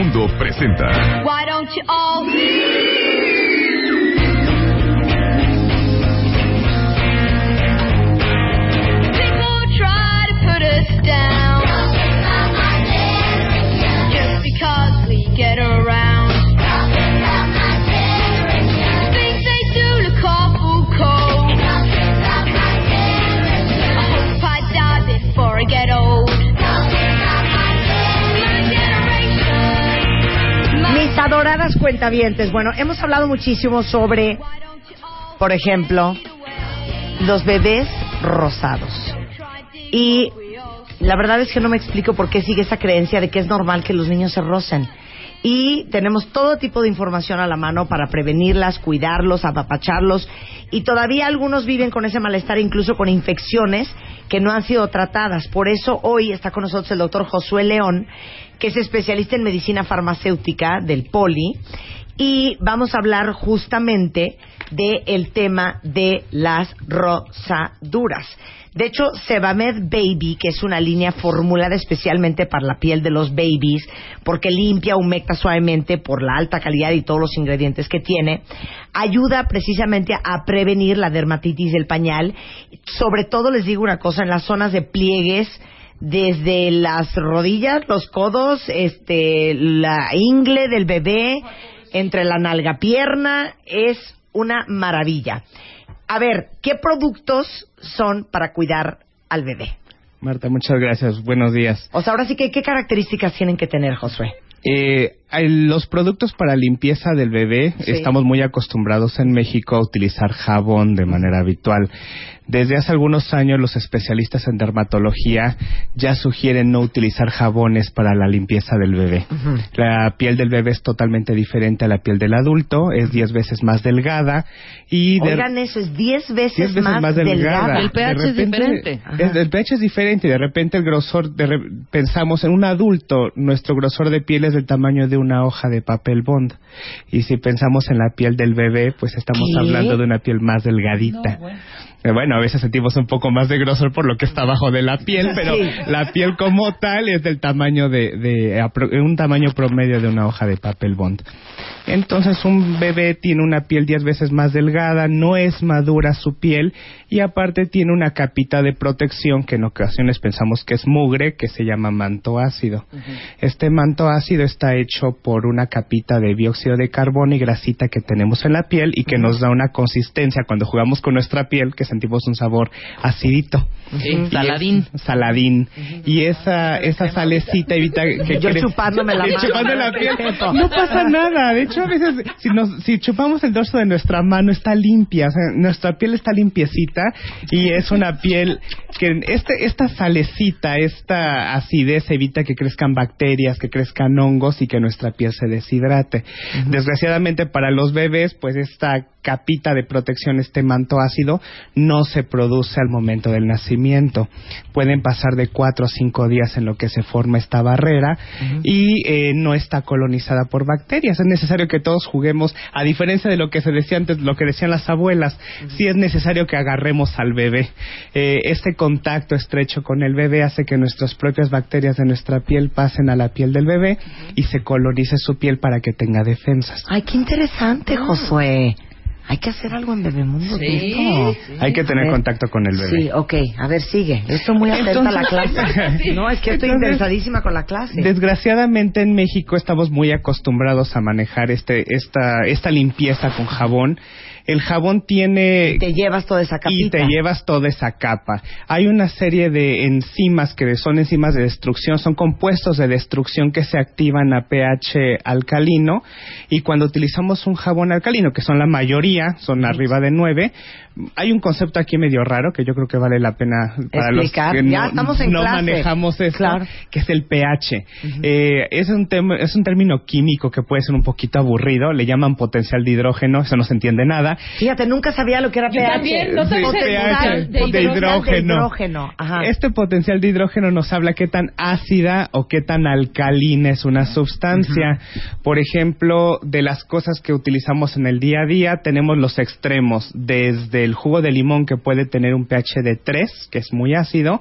Bebemundo presenta Adoradas cuentavientes. Bueno, hemos hablado muchísimo sobre, por ejemplo, los bebés rosados. Y la verdad es que no me explico por qué sigue esa creencia de que es normal que los niños se rocen. Y tenemos todo tipo de información a la mano para prevenirlas, cuidarlos, apapacharlos. Y todavía algunos viven con ese malestar, incluso con infecciones que no han sido tratadas. Por eso hoy está con nosotros el doctor Josué León, que es especialista en medicina farmacéutica del Poli. Y vamos a hablar justamente del tema de las rosaduras. De hecho, Sebamed Baby, que es una línea formulada especialmente para la piel de los babies, porque limpia, humecta suavemente por la alta calidad y todos los ingredientes que tiene, ayuda precisamente a prevenir la dermatitis del pañal. Sobre todo, les digo una cosa, en las zonas de pliegues, desde las rodillas, los codos, este, la ingle del bebé, entre la nalga pierna, es una maravilla. A ver, ¿qué productos son para cuidar al bebé? Marta, muchas gracias. Buenos días. O sea, ahora sí que, ¿qué características tienen que tener, Josué? Eh, los productos para limpieza del bebé, Sí. estamos muy acostumbrados en México a utilizar jabón de manera habitual. Desde hace algunos años los especialistas en dermatología ya sugieren no utilizar jabones para la limpieza del bebé. La piel del bebé es totalmente diferente a la piel del adulto, es 10 veces más delgada y de- Oigan, eso es 10 veces, 10 veces más, más delgada. delgada. El pH De es diferente. es- el pH es diferente y de repente el grosor, de re- pensamos en un adulto, nuestro grosor de piel es del tamaño de una hoja de papel bond. Y si pensamos en la piel del bebé, pues estamos ¿Qué? hablando de una piel más delgadita. Eh, Bueno, a veces sentimos un poco más de grosor por lo que está abajo de la piel, pero Sí. la piel como tal es del tamaño de, de apro- un tamaño promedio de una hoja de papel bond. Entonces un bebé tiene una piel 10 veces más delgada, no es madura su piel y aparte tiene una capita de protección que en ocasiones pensamos que es mugre, que se llama manto ácido. Este manto ácido está hecho por una capita de dióxido de carbono y grasita que tenemos en la piel y que nos da una consistencia cuando jugamos con nuestra piel que sentimos un sabor acidito. Sí, es- saladín. saladín. Y esa, esa salecita evita que... Yo chupándome la mano. chupando la piel. No pasa nada. De hecho, a veces, si, nos, si chupamos el dorso de nuestra mano, está limpia. O sea, nuestra piel está limpiecita y es una piel que este, esta salecita, esta acidez evita que crezcan bacterias, que crezcan hongos y que nuestra piel se deshidrate. Desgraciadamente para los bebés, pues esta capita de protección, este manto ácido, no se produce al momento del nacimiento. Pueden pasar de cuatro a cinco días en lo que se forma esta barrera y eh, no está colonizada por bacterias. Es necesario que todos juguemos, a diferencia de lo que se decía antes, lo que decían las abuelas, sí es necesario que agarremos al bebé. Eh, este contacto estrecho con el bebé hace que nuestras propias bacterias de nuestra piel pasen a la piel del bebé y se colonice su piel para que tenga defensas. Ay, qué interesante, Josué. Hay que hacer algo en Bebemundo. Sí, sí. Hay que tener ver. contacto con el bebé. Sí, ok. A ver, sigue. Estoy muy atenta a la clase. No, es que estoy Entonces, interesadísima con la clase. Desgraciadamente en México estamos muy acostumbrados a manejar este, esta, esta limpieza con jabón. El jabón tiene Te llevas toda esa capita. y te llevas toda esa capa. Hay una serie de enzimas que son enzimas de destrucción, son compuestos de destrucción que se activan a pH alcalino y cuando utilizamos un jabón alcalino, que son la mayoría, son arriba de 9, hay un concepto aquí medio raro que yo creo que vale la pena para Explicar. los que Ya no, estamos en no clase. manejamos esto, Claro. que es el pH. Eh, es, un es un término químico que puede ser un poquito aburrido, le llaman potencial de hidrógeno, eso no se entiende nada. Fíjate, nunca sabía lo que era Yo pH. también, no sabía Potencial de hidrógeno. de hidrógeno. Ajá. Este potencial de hidrógeno nos habla qué tan ácida o qué tan alcalina es una sustancia. Por ejemplo, de las cosas que utilizamos en el día a día, tenemos los extremos, desde el jugo de limón que puede tener un pH de 3, que es muy ácido,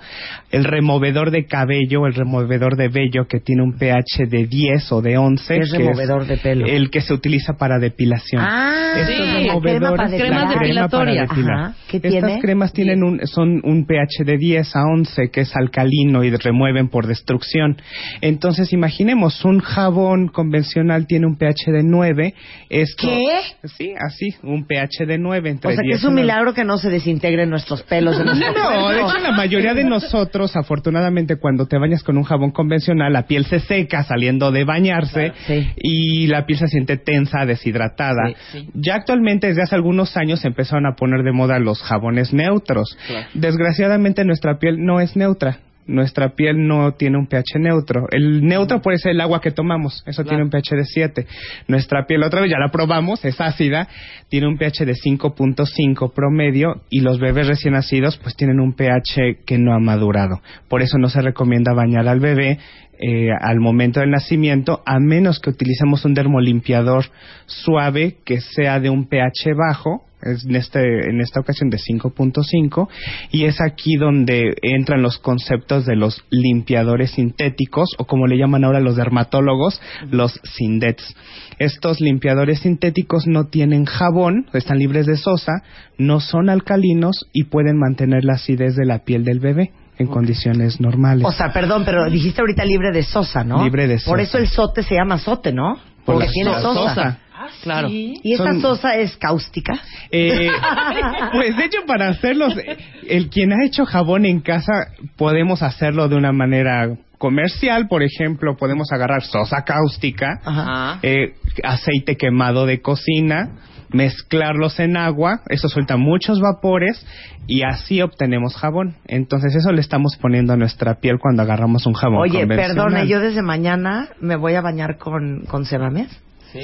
el removedor de cabello, el removedor de vello que tiene un pH de 10 o de 11, ¿Qué es que removedor de pelo? el que se utiliza para depilación. Ah, Estos sí, removedores, crema para depilar. crema para depilatorias. depilar. Ajá. ¿Qué Estas tiene? cremas tienen un, son un pH de 10 a 11 que es alcalino y remueven por destrucción. Entonces, imaginemos, un jabón convencional tiene un pH de 9. Esto, ¿Qué? Sí, así, un pH de 9 entre O sea, que 10 es un y 9. milagro que no se desintegren nuestros pelos de nuestro No, de hecho la mayoría de nosotros, afortunadamente, cuando te bañas con un jabón convencional, la piel se seca saliendo de bañarse Sí. y la piel se siente tensa, deshidratada. Sí, sí. Ya actualmente, desde hace algunos años, se empezaron a poner de moda los jabones neutros. Desgraciadamente, nuestra piel no es neutra. Nuestra piel no tiene un pH neutro. El neutro puede ser el agua que tomamos. Eso tiene un pH de 7. Nuestra piel, otra vez ya la probamos, es ácida. Tiene un pH de 5.5 promedio. Y los bebés recién nacidos, pues tienen un pH que no ha madurado. Por eso no se recomienda bañar al bebé eh, al momento del nacimiento, a menos que utilicemos un dermolimpiador suave que sea de un pH bajo, es en, este, en esta ocasión de 5.5, y es aquí donde entran los conceptos de los limpiadores sintéticos, o como le llaman ahora los dermatólogos, los SINDETs. Estos limpiadores sintéticos no tienen jabón, están libres de sosa, no son alcalinos y pueden mantener la acidez de la piel del bebé en condiciones normales. O sea, perdón, pero dijiste ahorita libre de sosa, ¿no? Libre de Por sosa. eso el sote se llama sote, ¿no? Por Porque tiene sosa. sosa. Sosa. Claro. ¿Y esa Son- sosa es cáustica? Eh, pues de hecho para hacerlos, el quien ha hecho jabón en casa podemos hacerlo de una manera comercial, por ejemplo, podemos agarrar sosa cáustica, Ajá. eh, aceite quemado de cocina, mezclarlos en agua, eso suelta muchos vapores y así obtenemos jabón. Entonces eso le estamos poniendo a nuestra piel cuando agarramos un jabón Oye, perdone, yo desde mañana me voy a bañar con, con Sebamed.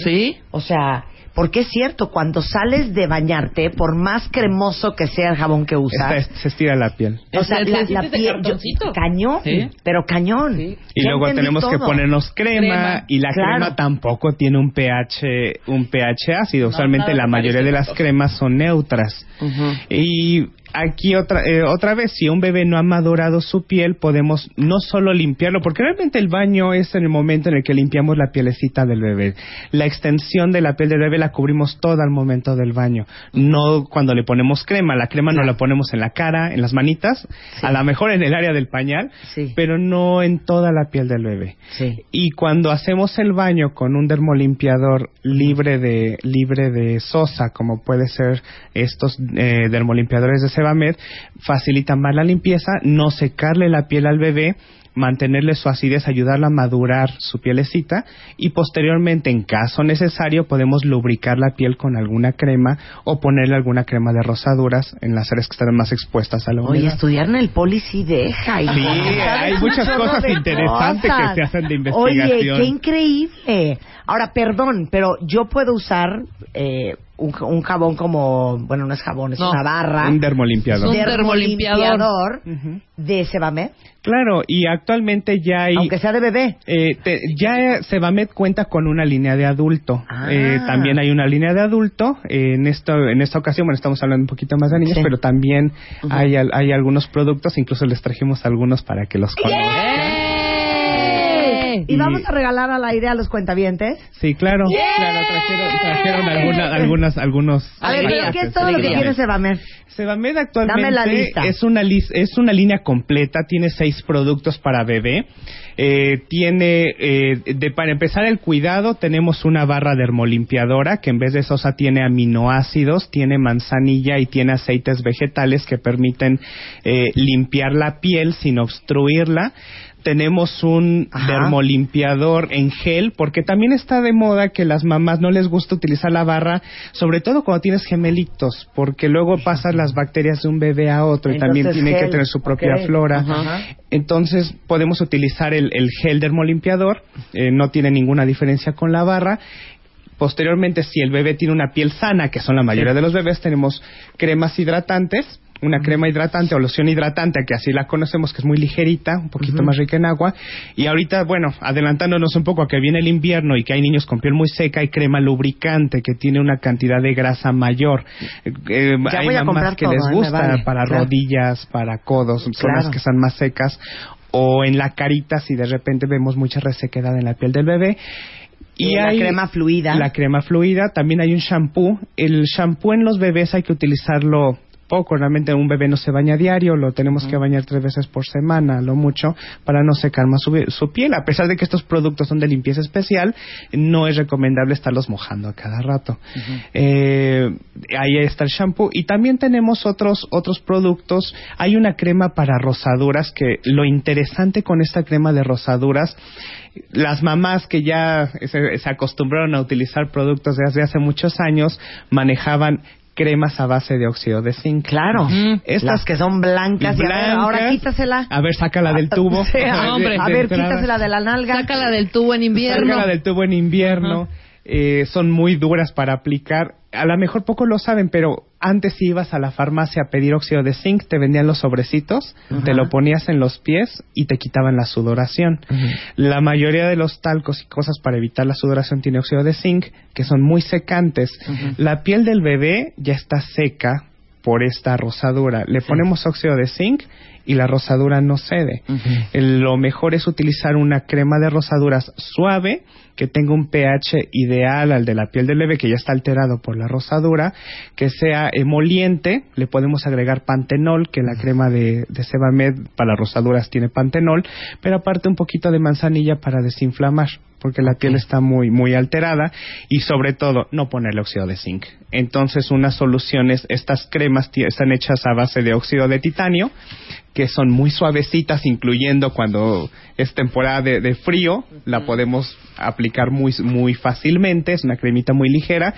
¿Sí? O sea, porque es cierto, cuando sales de bañarte, por más cremoso que sea el jabón que usas, Esta- se estira la piel. o sea, Se- la, piel, yo- cañón, Sí. pero cañón. Sí. Y luego tenemos que ponernos crema, Crema. y la Claro. crema tampoco tiene un pH un pH ácido. Usualmente nada la mayoría de las cremas son neutras. Y aquí otra eh, otra vez si un bebé no ha madurado su piel podemos no solo limpiarlo porque realmente el baño es en el momento en el que limpiamos la pielecita del bebé. La extensión de la piel del bebé la cubrimos toda al momento del baño, no cuando le ponemos crema. La crema no la ponemos en la cara, en las manitas, a lo mejor en el área del pañal, Sí. pero no en toda la piel del bebé. Sí. Y cuando hacemos el baño con un dermolimpiador libre de libre de sosa, como puede ser estos eh, dermolimpiadores de Sebamed, facilitan más la limpieza, no secarle la piel al bebé, mantenerle su acidez, ayudarla a madurar su pielecita y posteriormente, en caso necesario, podemos lubricar la piel con alguna crema o ponerle alguna crema de rosaduras en las áreas que están más expuestas a la Oye, humedad. estudiar en el poli sí deja. Sí, ¿Sabes hay muchas cosas interesantes que se hacen de Oye, investigación. qué increíble. Ahora, perdón, pero yo puedo usar eh, un, un jabón como, bueno, no es jabón, es No. una barra. Un dermolimpiador. Un dermolimpiador. dermolimpiador de Sebamed, Claro, y actualmente ya hay... aunque sea de bebé. Eh, te- ya Sebamed cuenta con una línea de adulto. Ah. Eh, también hay una línea de adulto. Eh, en esto, en esta ocasión, bueno, estamos hablando un poquito más de niños, Sí. pero también hay, al- hay algunos productos, incluso les trajimos algunos para que los conozcan. ¿Y, vamos a regalar al aire a los cuentavientes? Sí, claro. Claro, trajeron, trajeron alguna, algunas, algunos... A ver, ¿pero ¿qué es todo lo que tiene Sebamed? Sebamed actualmente Dame la lista. es una lis- es una línea completa, tiene seis productos para bebé. Eh, tiene, eh, de, para empezar el cuidado, tenemos una barra dermolimpiadora que en vez de sosa tiene aminoácidos, tiene manzanilla y tiene aceites vegetales que permiten eh, limpiar la piel sin obstruirla. Tenemos un Ajá. dermolimpiador en gel, porque también está de moda que las mamás no les gusta utilizar la barra, sobre todo cuando tienes gemelitos, porque luego pasan las bacterias de un bebé a otro y también tiene que tener su propia flora. Ajá. Entonces podemos utilizar el, el gel dermolimpiador, eh, no tiene ninguna diferencia con la barra. Posteriormente, si el bebé tiene una piel sana, que son la mayoría de los bebés, tenemos cremas hidratantes, una crema hidratante o loción hidratante, que así la conocemos, que es muy ligerita, un poquito más rica en agua. Y ahorita, bueno, adelantándonos un poco a que viene el invierno y que hay niños con piel muy seca, hay crema lubricante que tiene una cantidad de grasa mayor. Eh, eh, hay mamás que todo, les ¿eh? Gusta vale. para Claro. rodillas, para codos, zonas Claro. que están más secas, o en la carita si de repente vemos mucha resequedad en la piel del bebé. Y la crema fluida. La crema fluida. También hay un shampoo. El shampoo en los bebés hay que utilizarlo poco. Realmente un bebé no se baña diario. Lo tenemos que bañar tres veces por semana, lo mucho, para no secar más su, su piel. A pesar de que estos productos son de limpieza especial, no es recomendable estarlos mojando a cada rato. Eh, ahí está el shampoo. Y también tenemos otros, otros productos. Hay una crema para rosaduras que lo interesante con esta crema de rosaduras las mamás que ya se, se acostumbraron a utilizar productos desde hace muchos años manejaban cremas a base de óxido de zinc. Claro. Estas Las que son blancas. y a ver, blancas. ahora quítasela. A ver, sácala del tubo. Sí, a, ver, quítasela de la nalga. Sácala del tubo en invierno. Sácala del tubo en invierno. Eh, son muy duras para aplicar. A lo mejor poco lo saben, pero antes si ibas a la farmacia a pedir óxido de zinc, te vendían los sobrecitos, te lo ponías en los pies y te quitaban la sudoración. La mayoría de los talcos y cosas para evitar la sudoración tiene óxido de zinc, que son muy secantes. La piel del bebé ya está seca por esta rosadura. Le ponemos óxido de zinc y la rosadura no cede. Lo mejor es utilizar una crema de rosaduras suave que tenga un pH ideal al de la piel del bebé que ya está alterado por la rosadura, que sea emoliente, le podemos agregar pantenol, que la crema de, de Sebamed para rosaduras tiene pantenol, pero aparte un poquito de manzanilla para desinflamar porque la piel está muy muy alterada y sobre todo no ponerle óxido de zinc. Entonces unas soluciones, estas cremas están hechas a base de óxido de titanio que son muy suavecitas, incluyendo cuando es temporada de, de frío, la podemos aplicar muy, muy fácilmente, es una cremita muy ligera,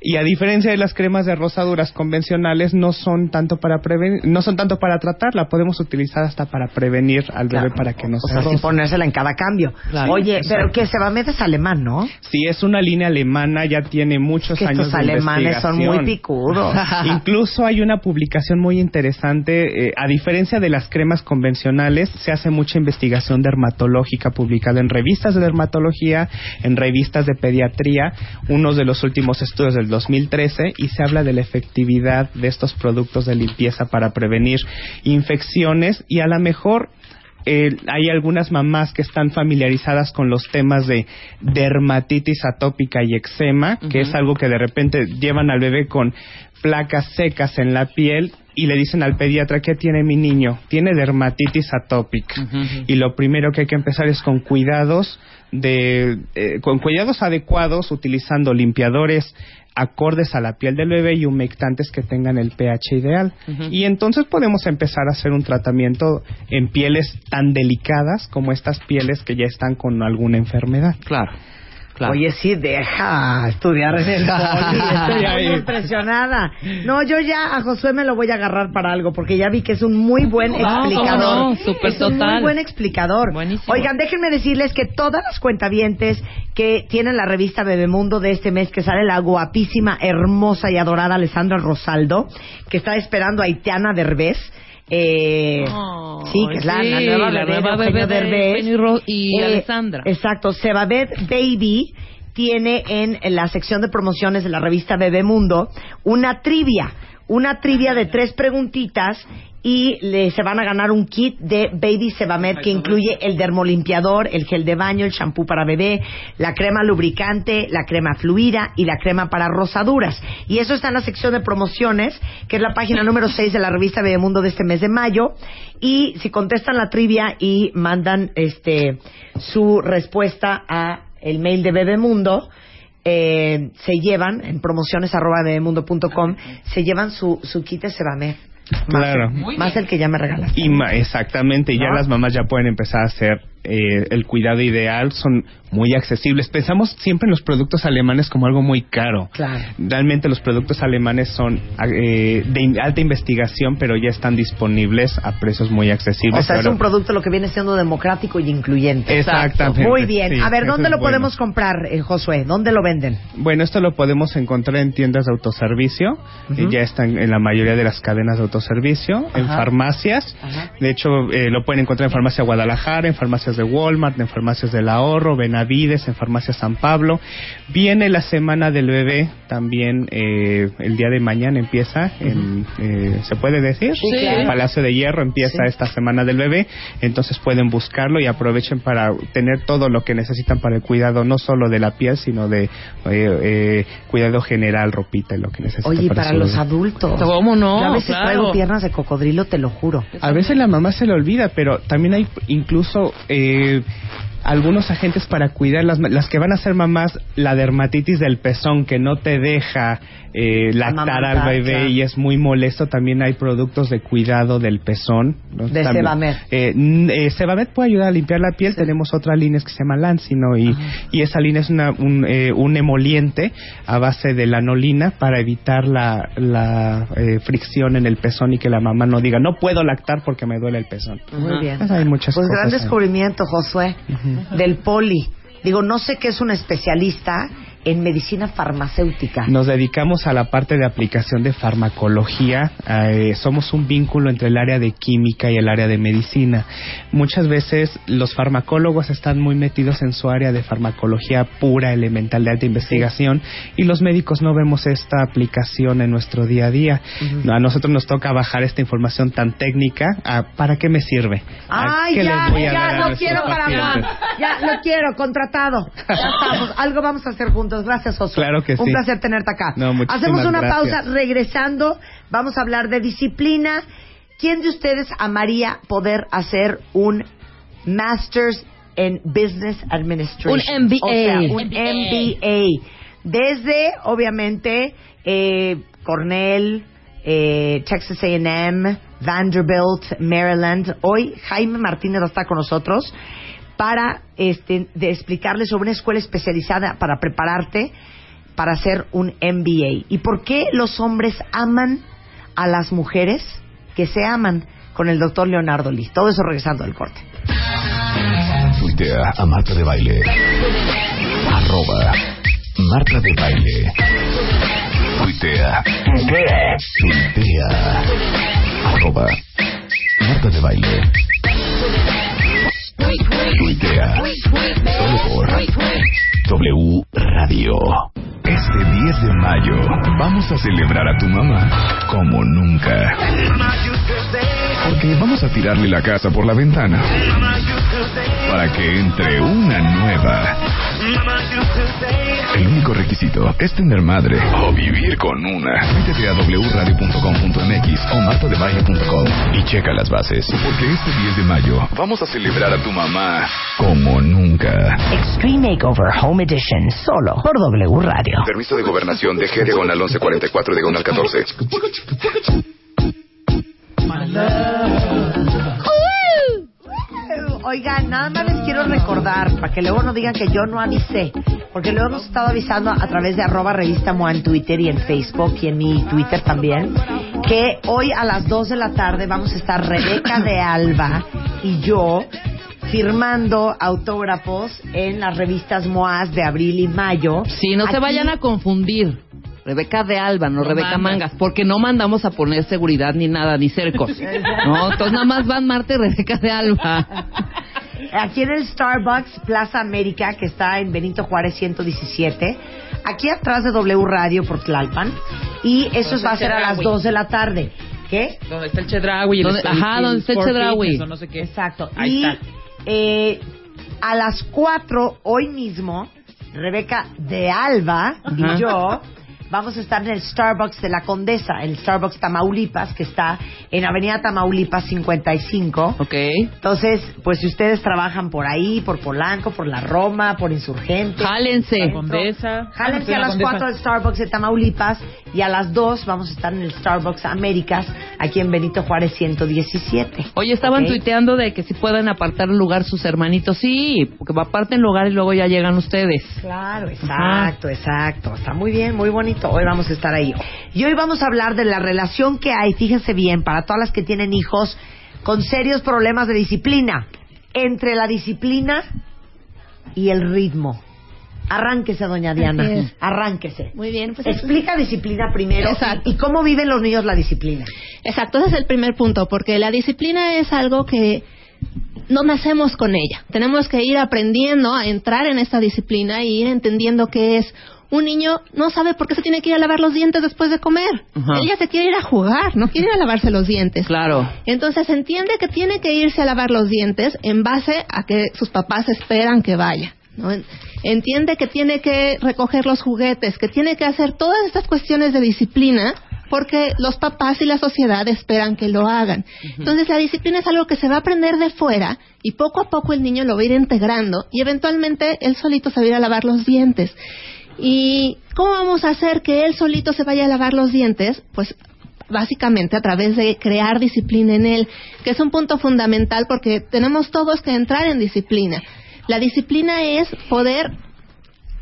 y a diferencia de las cremas de rosaduras convencionales, no son tanto para prevenir, no son tanto para tratar, la podemos utilizar hasta para prevenir al bebé Claro. para que no O se sea, sin ponérsela en cada cambio. Claro. Oye, pero que Sebamed es alemán, ¿no? Sí, es una línea alemana, ya tiene muchos que años estos de alemanes son muy picudos. Incluso hay una publicación muy interesante, eh, a diferencia de las cremas convencionales, se hace mucha investigación dermatológica publicada en revistas de dermatología, en revistas de pediatría, uno de los últimos estudios del 2013, y se habla de la efectividad de estos productos de limpieza para prevenir infecciones y a lo mejor eh, hay algunas mamás que están familiarizadas con los temas de dermatitis atópica y eczema, que es algo que de repente llevan al bebé con placas secas en la piel y le dicen al pediatra, ¿qué tiene mi niño? Tiene dermatitis atópica. Y lo primero que hay que empezar es con cuidados de eh, con cuidados adecuados utilizando limpiadores acordes a la piel del bebé y humectantes que tengan el pH ideal. Y entonces podemos empezar a hacer un tratamiento en pieles tan delicadas como estas pieles que ya están con alguna enfermedad. Claro. Claro. Oye, sí, deja estudiar en el poli. Estoy muy impresionada. No, yo ya a Josué me lo voy a agarrar para algo, porque ya vi que es un muy buen explicador. no, es un muy buen explicador. Buenísimo. Oigan, déjenme decirles que todas las cuentavientes que tienen la revista Bebemundo de este mes, que sale la guapísima, hermosa y adorada Alessandra Rosaldo, que está esperando a Itiana Derbez, eh, Oh, sí, que es la, la sí, nueva la bebé nueva bebé de Derbez. Y Eh, Alessandra. Exacto, Sebabed Baby tiene en la sección de promociones de la revista Bebemundo una trivia. Una trivia de tres preguntitas y le, se van a ganar un kit de Baby Sebamed que incluye el dermolimpiador, el gel de baño, el shampoo para bebé, la crema lubricante, la crema fluida y la crema para rosaduras. Y eso está en la sección de promociones, que es la página número 6 de la revista Bebemundo de este mes de mayo. Y si contestan la trivia y mandan este su respuesta a el mail de Bebemundo, eh, se llevan en promociones arroba bebemundo.com, se llevan su, su kit de Sebamed. Más, Claro. más el que ya me regalaste. Y ma- exactamente, ya ¿No? las mamás ya pueden empezar a hacer eh, el cuidado ideal, son muy accesibles. Pensamos siempre en los productos alemanes como algo muy caro. Claro. Realmente los productos alemanes son eh, de alta investigación, pero ya están disponibles a precios muy accesibles. O sea, es un producto lo que viene siendo democrático y incluyente. Exactamente. Muy bien. sí, a ver, ¿dónde lo bueno. podemos comprar, eh, Josué? ¿Dónde lo venden? Bueno, esto lo podemos encontrar en tiendas de autoservicio. Eh, ya están en la mayoría de las cadenas de autoservicio, en farmacias. Ajá. De hecho, eh, lo pueden encontrar en farmacia Guadalajara, en farmacias de Walmart, en farmacias del Ahorro, Benavides, en farmacia San Pablo. Viene la semana del bebé, también eh, el día de mañana empieza, en, eh, ¿se puede decir? Sí, claro. Palacio de Hierro empieza Sí. esta semana del bebé, entonces pueden buscarlo y aprovechen para tener todo lo que necesitan para el cuidado, no solo de la piel, sino de eh, eh, cuidado general, ropita y lo que necesitan. Oye, para los bebé. adultos. ¿Cómo no? Yo a veces Claro. traigo piernas de cocodrilo, te lo juro. A veces la mamá se le olvida, pero también hay incluso eh, algunos agentes para cuidar las, las que van a ser mamás la dermatitis del pezón que no te deja eh, lactar al bebé claro. y es muy molesto. También hay productos de cuidado del pezón. ¿no? De Sebamed. Eh, eh, Sebamed puede ayudar a limpiar la piel. Tenemos otra línea que se llama Lancino y, y esa línea es una, un, eh, un emoliente a base de lanolina para evitar la, la eh, fricción en el pezón y que la mamá no diga no puedo lactar porque me duele el pezón. Muy bien. Pues hay muchas Pues cosas gran ahí. descubrimiento, Josué, del poli. Digo, no sé qué es un especialista en medicina farmacéutica. Nos dedicamos a la parte de aplicación de farmacología. eh, somos un vínculo entre el área de química y el área de medicina. Muchas veces los farmacólogos están muy metidos en su área de farmacología pura, elemental, de alta investigación, y los médicos no vemos esta aplicación en nuestro día a día. A nosotros nos toca bajar esta información tan técnica. a, ¿Para qué me sirve? ¿A Ay, qué ya, ya, nuestros quiero para más. Ya, lo quiero, contratado. Ya estamos. Algo vamos a hacer juntos. Gracias. Claro que Un sí. placer tenerte acá. No, Hacemos una gracias. pausa. Regresando, vamos a hablar de disciplina. ¿Quién de ustedes amaría poder hacer un Masters en Business Administration? Un MBA. O sea, un MBA. Desde, obviamente, eh, Cornell, eh, Texas A&M, Vanderbilt, Maryland. Hoy Jaime Martínez está con nosotros para este, de explicarles sobre una escuela especializada para prepararte para hacer un MBA. ¿Y por qué los hombres aman a las mujeres que se aman? Con el doctor Leonardo Liz. Todo eso regresando del corte. A Marta de Baile. Arroba Marta de Baile. Tuitea. Arroba Marta de Baile. Tuitea. Solo por W Radio. Este 10 de mayo vamos a celebrar a tu mamá como nunca. Porque vamos a tirarle la casa por la ventana para que entre una nueva. El único requisito es tener madre o vivir con una. Métete a wradio.com.mx o martadebaile.com y checa las bases. Porque este 10 de mayo vamos a celebrar a tu mamá como nunca. Extreme Makeover Home Edition, solo por W Radio. Permiso de gobernación de G diagonal 1144 diagonal 14. Oigan, nada más les quiero recordar, para que luego no digan que yo no avisé, porque luego hemos estado avisando a través de arroba revista MOA en Twitter y en Facebook y en mi Twitter también, que hoy a las 2 de la tarde vamos a estar Rebeca de Alba y yo firmando autógrafos en las revistas MOAS de abril y mayo. Sí, no se vayan a confundir. Rebeca de Alba, no, No Rebeca. Mangas, porque no mandamos a poner seguridad ni nada, ni cercos. No, entonces nada más van Marta y Rebeca de Alba. aquí en el Starbucks Plaza América, que está en Benito Juárez 117, aquí atrás de W Radio por Tlalpan, y eso va a ser a las Chedraui. 2 de la tarde. ¿Qué? Donde está el Chedraui ajá, donde está el Chedraui. No sé qué. Exacto. Ahí y está. eh, a las 4 hoy mismo, Rebeca de Alba Ajá. y yo vamos a estar en el Starbucks de la Condesa, el Starbucks Tamaulipas, que está en Avenida Tamaulipas 55. Ok. Entonces, pues si ustedes trabajan por ahí, por Polanco, por la Roma, por Insurgente. Jálense. La Condesa. Jálense Ah, a la las Condesa. 4 del Starbucks de Tamaulipas y a las 2 vamos a estar en el Starbucks Américas, aquí en Benito Juárez 117. Oye, estaban Ok. tuiteando de que si pueden apartar el lugar sus hermanitos. Sí, porque aparten lugar y luego ya llegan ustedes. Claro, exacto, exacto. Está muy bien, muy bonito. Hoy vamos a estar ahí. Y hoy vamos a hablar de la relación que hay, fíjense bien, para todas las que tienen hijos con serios problemas de disciplina, entre la disciplina y el ritmo. Arránquese, doña Diana. Arránquese. Muy bien, pues es- Explica disciplina primero Exacto. y, y cómo viven los niños la disciplina. Exacto, ese es el primer punto, porque la disciplina es algo que no nacemos con ella. Tenemos que ir aprendiendo a entrar en esta disciplina y ir entendiendo qué es. Un niño no sabe por qué se tiene que ir a lavar los dientes después de comer. Ajá. Ella se quiere ir a jugar, no quiere ir a lavarse los dientes. Claro. Entonces entiende que tiene que irse a lavar los dientes en base a que sus papás esperan que vaya. ¿no? En- Entiende que tiene que recoger los juguetes, que tiene que hacer todas estas cuestiones de disciplina porque los papás y la sociedad esperan que lo hagan. Entonces la disciplina es algo que se va a aprender de fuera y poco a poco el niño lo va a ir integrando y eventualmente él solito se va a ir a lavar los dientes. ¿Y cómo vamos a hacer que él solito se vaya a lavar los dientes? Pues básicamente a través de crear disciplina en él, que es un punto fundamental porque tenemos todos que entrar en disciplina. La disciplina es poder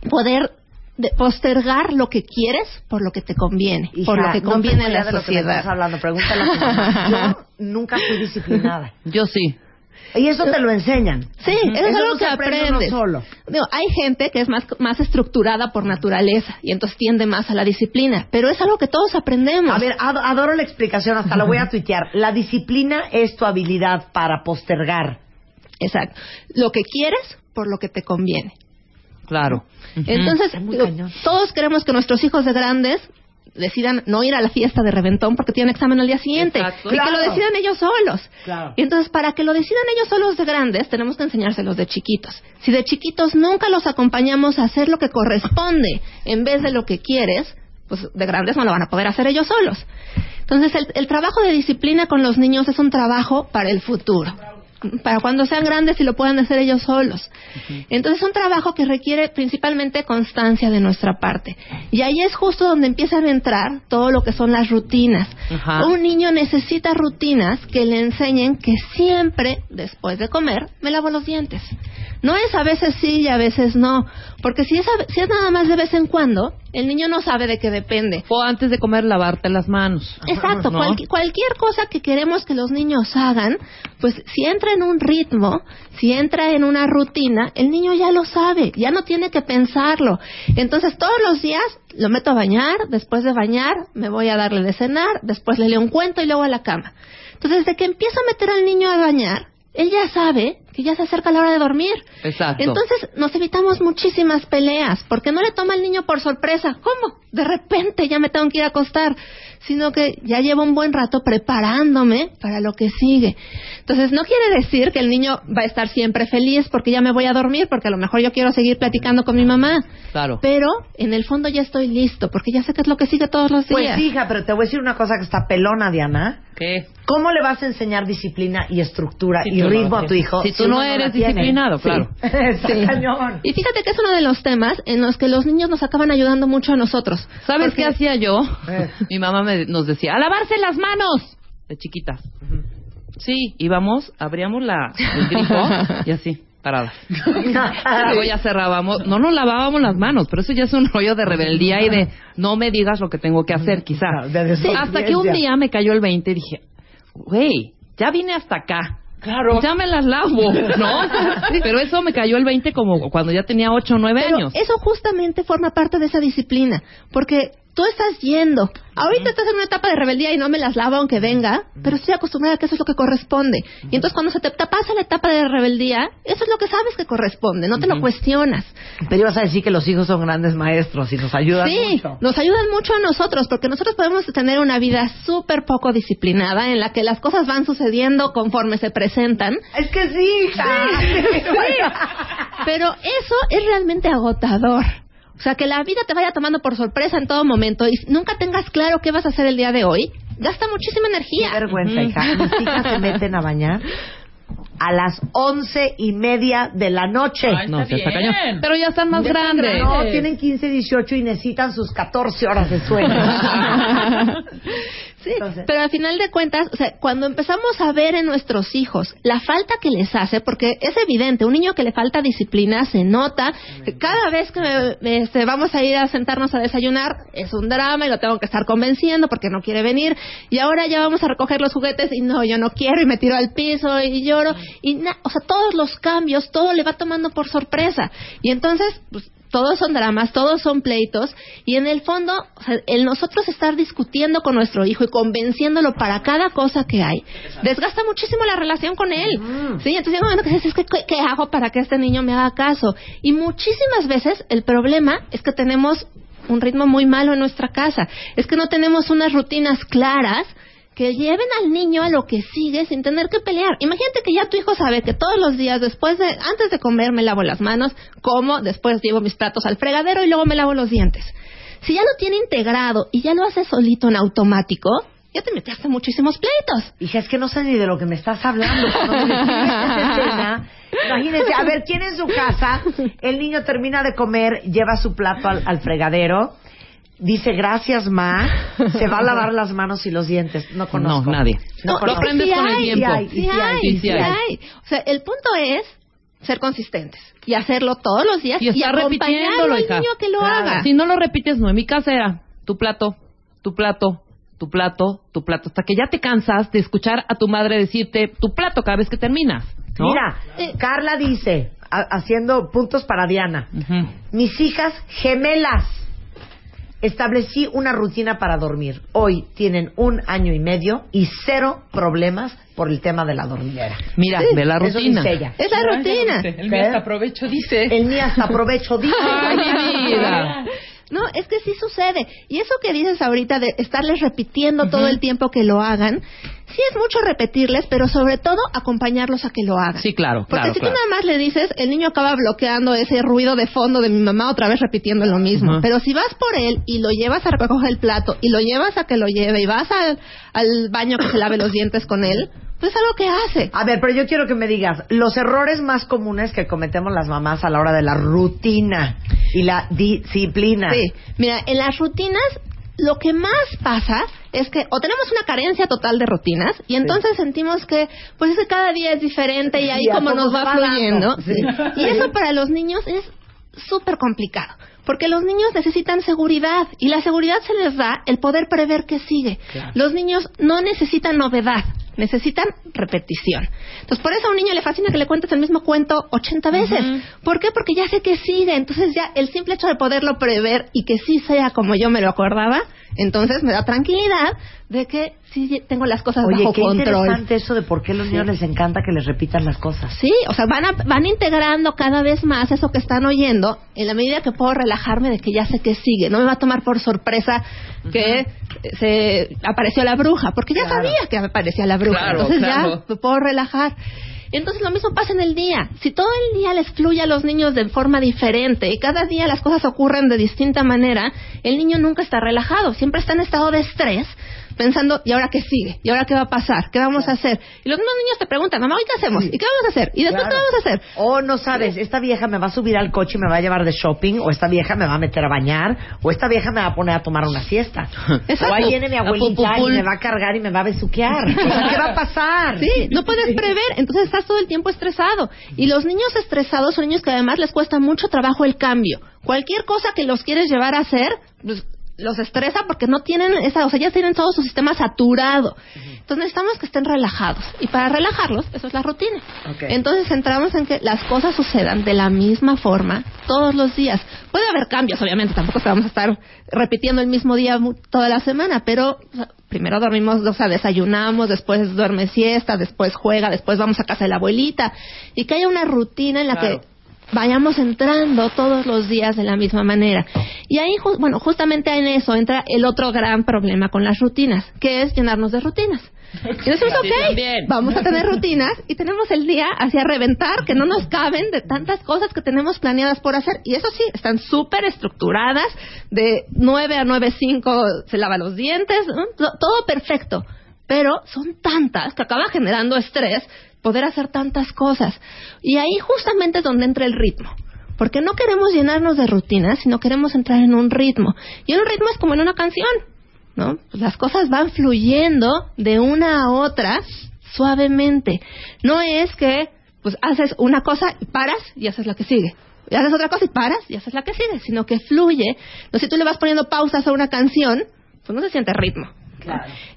poder de- postergar lo que quieres por lo que te conviene, por Hija, lo que no conviene tengo a la de lo que me sociedad. estás hablando. Pregúntale a tu mamá. Yo nunca fui disciplinada. Yo sí. Y eso te lo enseñan. Sí, eso es algo que aprendes. solo. Digo, hay gente que es más, más estructurada por naturaleza y entonces tiende más a la disciplina, pero es algo que todos aprendemos. A ver, ad- adoro la explicación, hasta lo voy a tuitear. La disciplina es tu habilidad para postergar. Exacto. Lo que quieres por lo que te conviene. Claro. Entonces, digo, todos queremos que nuestros hijos de grandes decidan no ir a la fiesta de reventón porque tienen examen al día siguiente Exacto. y que Claro. lo decidan ellos solos. Claro. Y entonces, para que lo decidan ellos solos de grandes, tenemos que enseñárselos de chiquitos. Si de chiquitos nunca los acompañamos a hacer lo que corresponde en vez de lo que quieres, pues de grandes no lo van a poder hacer ellos solos. Entonces, el, el trabajo de disciplina con los niños es un trabajo para el futuro. Para cuando sean grandes y lo puedan hacer ellos solos. Entonces, es un trabajo que requiere principalmente constancia de nuestra parte. Y ahí es justo donde empiezan a entrar todo lo que son las rutinas. Un niño necesita rutinas que le enseñen que siempre, después de comer, me lavo los dientes. No es a veces sí y a veces no. Porque si es, a- si es nada más de vez en cuando, el niño no sabe de qué depende. O antes de comer, lavarte las manos. Exacto, ¿No? cualqui- cualquier cosa que queremos que los niños hagan, pues si entra en un ritmo, si entra en una rutina, el niño ya lo sabe, ya no tiene que pensarlo. Entonces todos los días lo meto a bañar, después de bañar me voy a darle de cenar, después le leo un cuento y luego a la cama. Entonces desde que empiezo a meter al niño a bañar, él ya sabe que ya se acerca la hora de dormir. Exacto. Entonces nos evitamos muchísimas peleas, porque no le toma al niño por sorpresa. ¿Cómo? De repente ya me tengo que ir a acostar, sino que ya llevo un buen rato preparándome para lo que sigue. Entonces no quiere decir que el niño va a estar siempre feliz porque ya me voy a dormir, porque a lo mejor yo quiero seguir platicando con mi mamá. Claro. Pero en el fondo ya estoy listo, porque ya sé qué es lo que sigue todos los Pues días. hija, pero te voy a decir una cosa que está pelona, Diana. ¿Qué? ¿Cómo le vas a enseñar disciplina y estructura y no ritmo a tu hijo? Si tú no eres disciplinado, Sí. claro. Está Sí. cañón. Y fíjate que es uno de los temas en los que los niños nos acaban ayudando mucho a nosotros. ¿Sabes Porque- qué hacía yo? Eh. Mi mamá me- nos decía, a lavarse las manos, de chiquitas. Sí, íbamos, abríamos la, el grifo y así, paradas. Luego ya cerrábamos, no nos lavábamos las manos, pero eso ya es un rollo de rebeldía y de no me digas lo que tengo que hacer, quizá. De desobediencia. Hasta que un día me cayó el 20 y dije, güey, ya vine hasta acá. Claro. Ya me las lavo, ¿no? Pero eso me cayó el 20 como cuando ya tenía 8 o 9 Pero años. eso justamente forma parte de esa disciplina, porque tú estás yendo. Ahorita estás en una etapa de rebeldía y no me las lavo aunque venga, pero estoy acostumbrada a que eso es lo que corresponde. Y entonces cuando se te pasa la etapa de rebeldía, eso es lo que sabes que corresponde, no te lo cuestionas. Pero ibas a decir que los hijos son grandes maestros y nos ayudan Sí, mucho. nos ayudan mucho a nosotros, porque nosotros podemos tener una vida súper poco disciplinada, en la que las cosas van sucediendo conforme se presentan. Es que sí, hija. Pero eso es realmente agotador. O sea, que la vida te vaya tomando por sorpresa en todo momento y nunca tengas claro qué vas a hacer el día de hoy, gasta muchísima Qué energía. vergüenza, hija. Mis hijas se meten a bañar a las once y media de la noche. Ay, no, sí está cañón. Pero ya están más grandes. No, tienen 15, 18 y necesitan sus 14 horas de sueño. Sí, Entonces- pero al final de cuentas, o sea, cuando empezamos a ver en nuestros hijos la falta que les hace, porque es evidente, un niño que le falta disciplina se nota, que cada vez que me- me- este, vamos a ir a sentarnos a desayunar es un drama y lo tengo que estar convenciendo porque no quiere venir, y ahora ya vamos a recoger los juguetes y no, yo no quiero y me tiro al piso y lloro, y na- o sea, todos los cambios, todo le va tomando por sorpresa, y entonces, pues, todos son dramas, todos son pleitos, y en el fondo, o sea, el nosotros estar discutiendo con nuestro hijo y convenciéndolo para cada cosa que hay, desgasta muchísimo la relación con él. Sí, entonces llega un momento que dices, es que, ¿qué, qué hago para que este niño me haga caso? Y muchísimas veces el problema es que tenemos un ritmo muy malo en nuestra casa, es que no tenemos unas rutinas claras que lleven al niño a lo que sigue sin tener que pelear. Imagínate que ya tu hijo sabe que todos los días, después de, antes de comer, me lavo las manos, como, después llevo mis platos al fregadero y luego me lavo los dientes. Si ya lo tiene integrado y ya lo hace solito en automático, ya te metiste muchísimos pleitos. Hija, es que no sé ni de lo que me estás hablando. Cuando me describes esa escena, imagínense, a ver, ¿quién en su casa? El niño termina de comer, lleva su plato al, al fregadero, dice gracias, ma, se va a lavar las manos y los dientes. No conozco. No, nadie. No, Lo conozco. aprendes sí con el hay, tiempo. sí hay, Sí sí hay. O sea, el punto es ser consistentes y hacerlo todos los días Y acompañarlo repitiéndolo, al hija. niño que lo Claro. haga. Si no lo repites, no. En mi casa era tu plato, tu plato, tu plato, tu plato. Hasta que ya te cansas de escuchar a tu madre decirte tu plato cada vez que terminas. ¿no? Mira, Eh. Carla dice, ha- haciendo puntos para Diana, mis hijas gemelas. Establecí una rutina para dormir. Hoy tienen un año y medio y cero problemas por el tema de la dormidera. Mira, ve la Eso rutina. dice ella. Es la rutina. El mío hasta aprovecho, dice. El mío hasta aprovecho, dice. Ay, mi vida. No, es que sí sucede. Y eso que dices ahorita de estarles repitiendo todo el tiempo que lo hagan, sí es mucho repetirles, pero sobre todo acompañarlos a que lo hagan. Sí, claro, Porque claro, si claro. tú nada más le dices, el niño acaba bloqueando ese ruido de fondo de mi mamá otra vez repitiendo lo mismo. Pero si vas por él y lo llevas a recoger el plato y lo llevas a que lo lleve y vas al, al baño que se lave los dientes con él, pues es algo que hace. A ver, pero yo quiero que me digas los errores más comunes que cometemos las mamás a la hora de la rutina y la disciplina. Sí, mira, en las rutinas lo que más pasa es que o tenemos una carencia total de rutinas y entonces sentimos que pues es que cada día es diferente y ahí Sí, como nos va fluyendo. Sí. Y eso para los niños es súper complicado. Porque los niños necesitan seguridad y la seguridad se les da el poder prever qué sigue. Los niños no necesitan novedad, necesitan repetición. Entonces, por eso a un niño le fascina que le cuentes el mismo cuento 80 veces. ¿Por qué? Porque ya sé que sigue. Entonces, ya el simple hecho de poderlo prever y que sí sea como yo me lo acordaba, entonces me da tranquilidad de que sí tengo las cosas Oye, bajo qué control. interesante eso de por qué a los niños les encanta que les repitan las cosas. Sí, o sea, van, a- van integrando cada vez más eso que están oyendo en la medida que puedo relajarme de que ya sé que sigue. No me va a tomar por sorpresa que se apareció la bruja, porque ya Claro. sabía que aparecía la bruja. Claro, Entonces claro. ya me puedo relajar. Entonces lo mismo pasa en el día. Si todo el día les fluye a los niños de forma diferente y cada día las cosas ocurren de distinta manera, el niño nunca está relajado, siempre está en estado de estrés pensando, ¿y ahora qué sigue? ¿Y ahora qué va a pasar? ¿Qué vamos a hacer? Y los mismos niños te preguntan, mamá, ¿hoy qué hacemos? ¿Y qué vamos a hacer? ¿Y después Claro. qué vamos a hacer? O no sabes, esta vieja me va a subir al coche y me va a llevar de shopping, o esta vieja me va a meter a bañar, o esta vieja me va a poner a tomar una siesta. Exacto. O ahí viene mi abuelita y me va a cargar y me va a besuquear. O sea, ¿Qué va a pasar? Sí, no puedes prever, entonces estás todo el tiempo estresado. Y los niños estresados son niños que además les cuesta mucho trabajo el cambio. Cualquier cosa que los quieres llevar a hacer, pues, los estresa porque no tienen esa, o sea, ya tienen todo su sistema saturado. Entonces necesitamos que estén relajados. Y para relajarlos, eso es la rutina. Ok. Entonces centramos en que las cosas sucedan de la misma forma todos los días. Puede haber cambios, obviamente, tampoco vamos a estar repitiendo el mismo día toda la semana, pero o sea, primero dormimos, o sea, desayunamos, después duerme siesta, después juega, después vamos a casa de la abuelita. Y que haya una rutina en la Claro. que vayamos entrando todos los días de la misma manera. Y ahí, bueno, justamente en eso entra el otro gran problema con las rutinas, que es llenarnos de rutinas. Y decimos, ok, vamos a tener rutinas y tenemos el día hacia reventar, que no nos caben de tantas cosas que tenemos planeadas por hacer. Y eso sí, están súper estructuradas, de 9 a 9.05 se lava los dientes, todo perfecto. Pero son tantas que acaba generando estrés poder hacer tantas cosas. Y ahí justamente es donde entra el ritmo. Porque no queremos llenarnos de rutinas, sino queremos entrar en un ritmo. Y un ritmo es como en una canción, ¿no? Pues las cosas van fluyendo de una a otra suavemente. No es que pues haces una cosa y paras y haces la que sigue. Y haces otra cosa y paras y haces la que sigue, sino que fluye. No si tú le vas poniendo pausas a una canción, pues no se siente ritmo.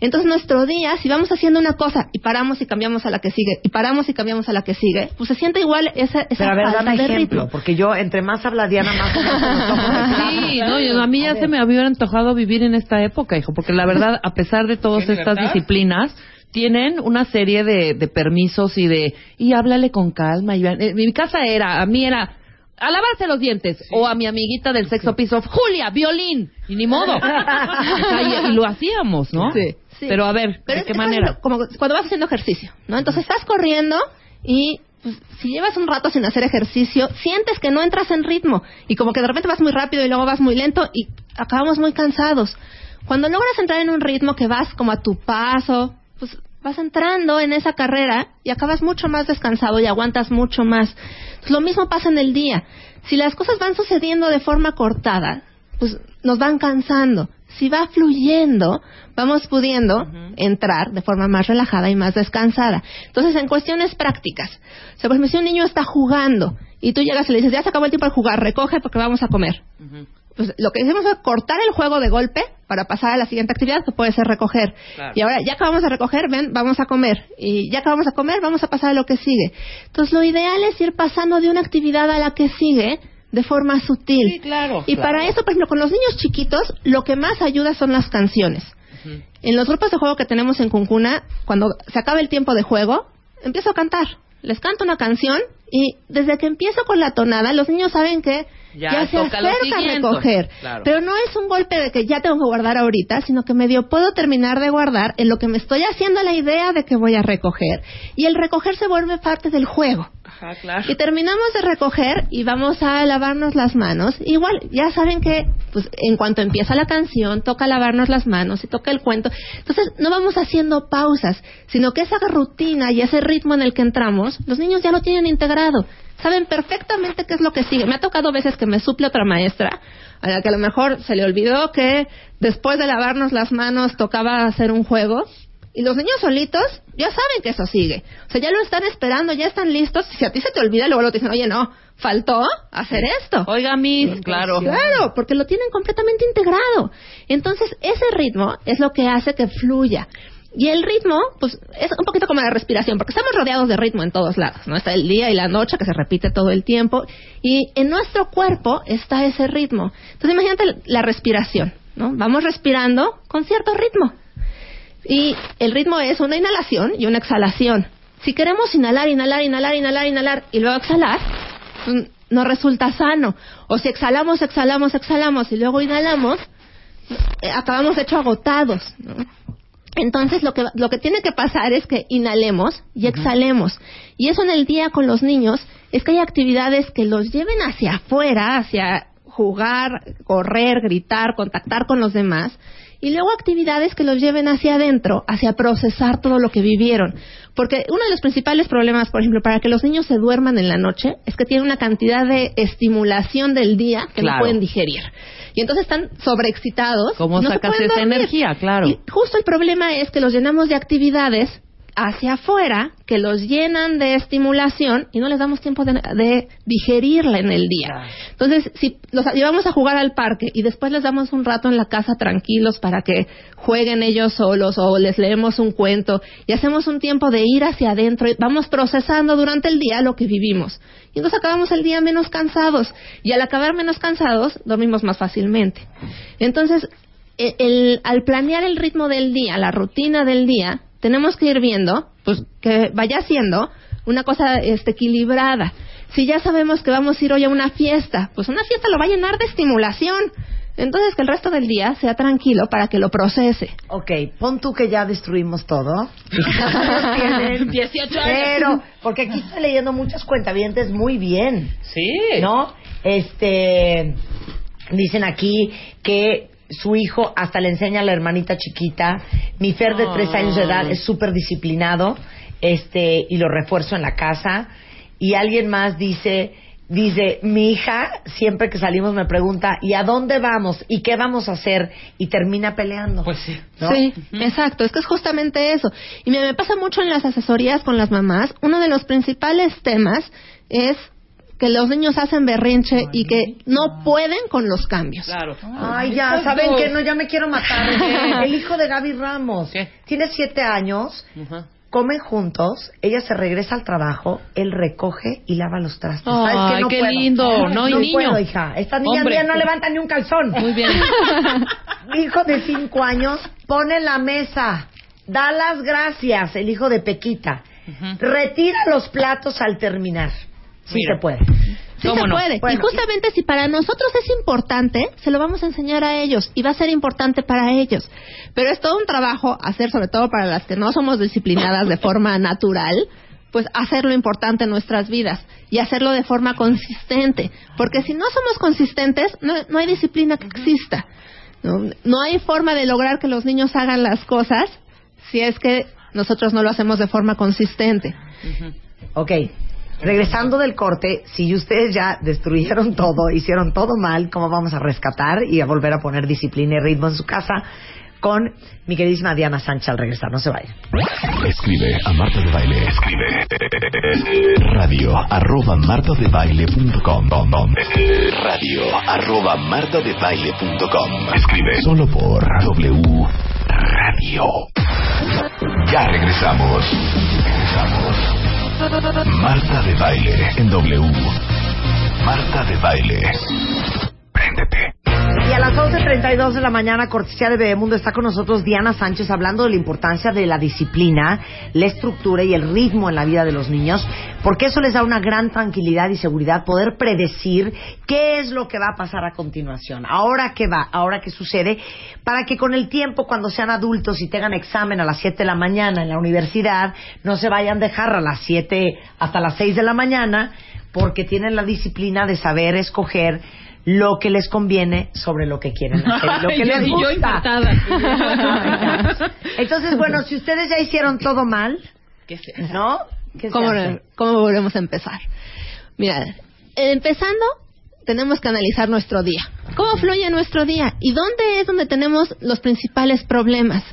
Entonces nuestro día, si vamos haciendo una cosa y paramos y cambiamos a la que sigue, y paramos y cambiamos a la que sigue, pues se siente igual esa, esa Pero a ver, falta dame de ejemplo, ritmo. porque yo, entre más habla Diana, más. Sí, no, yo- a mí ya se me había antojado vivir en esta época, hijo, porque la verdad, a pesar de todas ¿Tiene estas libertad? disciplinas, tienen una serie de, de permisos y de, y háblale con calma. Y, eh, mi casa era, a mí era, a lavarse los dientes, o a mi amiguita del sexo piso, Julia, violín, y ni modo. O sea, y, y lo hacíamos, ¿no? Sí, sí. Pero a ver, Pero ¿de es qué manera? como cuando vas haciendo ejercicio, ¿no? Entonces estás corriendo y pues, si llevas un rato sin hacer ejercicio, sientes que no entras en ritmo y como que de repente vas muy rápido y luego vas muy lento y acabamos muy cansados. Cuando logras entrar en un ritmo que vas como a tu paso, pues vas entrando en esa carrera y acabas mucho más descansado y aguantas mucho más. Pues, lo mismo pasa en el día. Si las cosas van sucediendo de forma cortada, pues nos van cansando. Si va fluyendo, vamos pudiendo entrar de forma más relajada y más descansada. Entonces, en cuestiones prácticas, o sea, por ejemplo, si un niño está jugando y tú llegas y le dices, ya se acabó el tiempo de jugar, recoge porque vamos a comer. Pues lo que hacemos es cortar el juego de golpe para pasar a la siguiente actividad, que puede ser recoger. Claro. Y ahora, ya acabamos de recoger, ven, vamos a comer. Y ya acabamos de comer, vamos a pasar a lo que sigue. Entonces, lo ideal es ir pasando de una actividad a la que sigue de forma sutil. Sí, claro, Y claro. para eso, por ejemplo, con los niños chiquitos, lo que más ayuda son las canciones. En los grupos de juego que tenemos en Cuncuna, cuando se acaba el tiempo de juego, empiezo a cantar. Les canto una canción y desde que empiezo con la tonada, los niños saben que Ya ya, se acerca a recoger. Claro. Pero no es un golpe de que ya tengo que guardar ahorita, sino que medio puedo terminar de guardar en lo que me estoy haciendo la idea de que voy a recoger. Y el recoger se vuelve parte del juego. Y terminamos de recoger y vamos a lavarnos las manos. Igual, ya saben que pues, en cuanto empieza la canción, toca lavarnos las manos y toca el cuento. Entonces, no vamos haciendo pausas, sino que esa rutina y ese ritmo en el que entramos, los niños ya lo tienen integrado. Saben perfectamente qué es lo que sigue. Me ha tocado veces que me suple otra maestra, a la que a lo mejor se le olvidó que después de lavarnos las manos tocaba hacer un juego. Y los niños solitos ya saben que eso sigue. O sea, ya lo están esperando, ya están listos. Si a ti se te olvida, luego lo te dicen, oye, no, faltó hacer esto. Oiga, Miss, claro. Claro, porque lo tienen completamente integrado. Entonces, ese ritmo es lo que hace que fluya. Y el ritmo, pues, es un poquito como la respiración, porque estamos rodeados de ritmo en todos lados, ¿no? Está el día y la noche que se repite todo el tiempo. Y en nuestro cuerpo está ese ritmo. Entonces, imagínate la respiración, ¿no? Vamos respirando con cierto ritmo. Y el ritmo es una inhalación y una exhalación. Si queremos inhalar, inhalar, inhalar, inhalar, inhalar y luego exhalar, pues, no resulta sano. O si exhalamos, exhalamos, exhalamos y luego inhalamos, eh, acabamos de hecho agotados. ¿no? Entonces lo que, lo que tiene que pasar es que inhalemos y exhalemos. Y eso en el día con los niños es que hay actividades que los lleven hacia afuera, hacia jugar, correr, gritar, contactar con los demás. Y luego actividades que los lleven hacia adentro, hacia procesar todo lo que vivieron. Porque uno de los principales problemas, por ejemplo, para que los niños se duerman en la noche, es que tienen una cantidad de estimulación del día que Claro. no pueden digerir. Y entonces están sobreexcitados. ¿Cómo no sacas esa dormir. energía? Claro. Y justo el problema es que los llenamos de actividades hacia afuera que los llenan de estimulación y no les damos tiempo de, de digerirla en el día. Entonces, si los llevamos a jugar al parque y después les damos un rato en la casa tranquilos para que jueguen ellos solos o les leemos un cuento y hacemos un tiempo de ir hacia adentro y vamos procesando durante el día lo que vivimos. Y entonces acabamos el día menos cansados y al acabar menos cansados dormimos más fácilmente. Entonces, e- el- al planear el ritmo del día, la rutina del día, tenemos que ir viendo, pues que vaya siendo una cosa este, equilibrada. Si ya sabemos que vamos a ir hoy a una fiesta, pues una fiesta lo va a llenar de estimulación. Entonces que el resto del día sea tranquilo para que lo procese. Ok, pon tú que ya destruimos todo. Tienen 18 años. Pero, porque aquí estoy leyendo muchas cuentavientes muy bien, Sí. ¿no? Este, dicen aquí que su hijo hasta le enseña a la hermanita chiquita. Mi Fer de tres años de edad es súper disciplinado, este, y lo refuerzo en la casa. Y alguien más dice, dice, mi hija siempre que salimos me pregunta, ¿y a dónde vamos? ¿Y qué vamos a hacer? Y termina peleando. Pues sí. ¿no? Sí, exacto. Es que es justamente eso. Y me, me pasa mucho en las asesorías con las mamás. Uno de los principales temas es que los niños hacen berrinche y que no pueden con los cambios. Claro. Ay, ya, ¿saben qué? No, ya me quiero matar. El hijo de Gaby Ramos. ¿Qué? Tiene siete años, comen juntos, ella se regresa al trabajo, él recoge y lava los trastos. Ay, ¿Sabes qué? No qué puedo. lindo. No, niño. puedo, hija. Esta niña Hombre. mía no levanta ni un calzón. Muy bien. Hijo de cinco años pone la mesa, da las gracias, el hijo de Pequita. Retira los platos al terminar. Sí Mira. se puede. Sí ¿Cómo se no? puede. Bueno, y justamente si para nosotros es importante, se lo vamos a enseñar a ellos y va a ser importante para ellos. Pero es todo un trabajo hacer, sobre todo para las que no somos disciplinadas de forma natural, pues hacerlo importante en nuestras vidas y hacerlo de forma consistente. Porque si no somos consistentes, no, no hay disciplina que exista. ¿no? no hay forma de lograr que los niños hagan las cosas si es que nosotros no lo hacemos de forma consistente. Ok, regresando del corte, si ustedes ya destruyeron todo, hicieron todo mal, ¿cómo vamos a rescatar y a volver a poner disciplina y ritmo en su casa? Con mi queridísima Diana Sánchez al regresar, no se vayan. Escribe a Marta de Baile. Escribe radio arroba martadebaile.com radio arroba martadebaile.com Escribe solo por W Radio. Ya regresamos. Regresamos. Marta de Baile en W. Marta de Baile. Préndete. A las 11.32 de la mañana, cortesía de Bebemundo, está con nosotros Diana Sánchez hablando de la importancia de la disciplina, la estructura y el ritmo en la vida de los niños, porque eso les da una gran tranquilidad y seguridad poder predecir qué es lo que va a pasar a continuación, ahora qué va, ahora qué sucede, para que con el tiempo, cuando sean adultos y tengan examen a las 7 de la mañana en la universidad, no se vayan a dejar a las 7 hasta las 6 de la mañana, porque tienen la disciplina de saber escoger lo que les conviene sobre lo que quieren hacer, lo que Yo- les yo gusta. Entonces, bueno, si ustedes ya hicieron todo mal, ¿Qué feo. ¿no? ¿Qué se ¿Cómo, hace? ¿Cómo volvemos a empezar? Mira, empezando, tenemos que analizar nuestro día. ¿Cómo fluye nuestro día? ¿Y dónde es donde tenemos los principales problemas?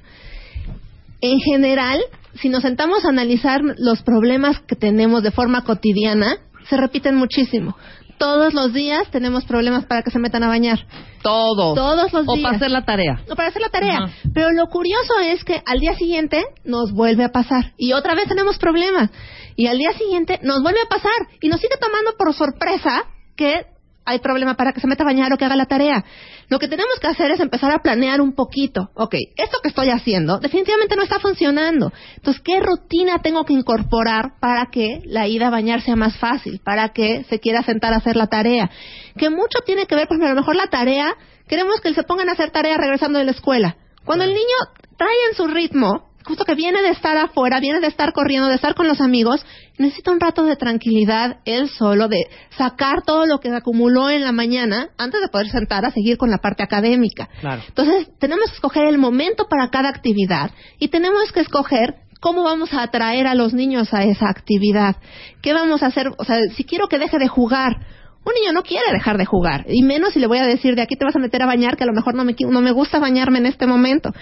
En general, si nos sentamos a analizar los problemas que tenemos de forma cotidiana, se repiten muchísimo. Todos los días tenemos problemas para que se metan a bañar. Todos. Todos los O días. para hacer la tarea. No, para hacer la tarea. Pero lo curioso es que al día siguiente nos vuelve a pasar. Y otra vez tenemos problemas. Y al día siguiente nos vuelve a pasar. Y nos sigue tomando por sorpresa que hay problema para que se meta a bañar o que haga la tarea. Lo que tenemos que hacer es empezar a planear un poquito. Ok, esto que estoy haciendo definitivamente no está funcionando. Entonces, ¿qué rutina tengo que incorporar para que la ida a bañar sea más fácil? Para que se quiera sentar a hacer la tarea. Que mucho tiene que ver, pues a lo mejor la tarea, queremos que se pongan a hacer tarea regresando de la escuela. Cuando el niño trae en su ritmo, justo que viene de estar afuera, viene de estar corriendo, de estar con los amigos, necesita un rato de tranquilidad él solo, de sacar todo lo que acumuló en la mañana antes de poder sentar a seguir con la parte académica. Claro. Entonces, tenemos que escoger el momento para cada actividad y tenemos que escoger cómo vamos a atraer a los niños a esa actividad. ¿Qué vamos a hacer? O sea, si quiero que deje de jugar Un niño no quiere dejar de jugar, y menos si le voy a decir de aquí te vas a meter a bañar, que a lo mejor no me, no me gusta bañarme en este momento.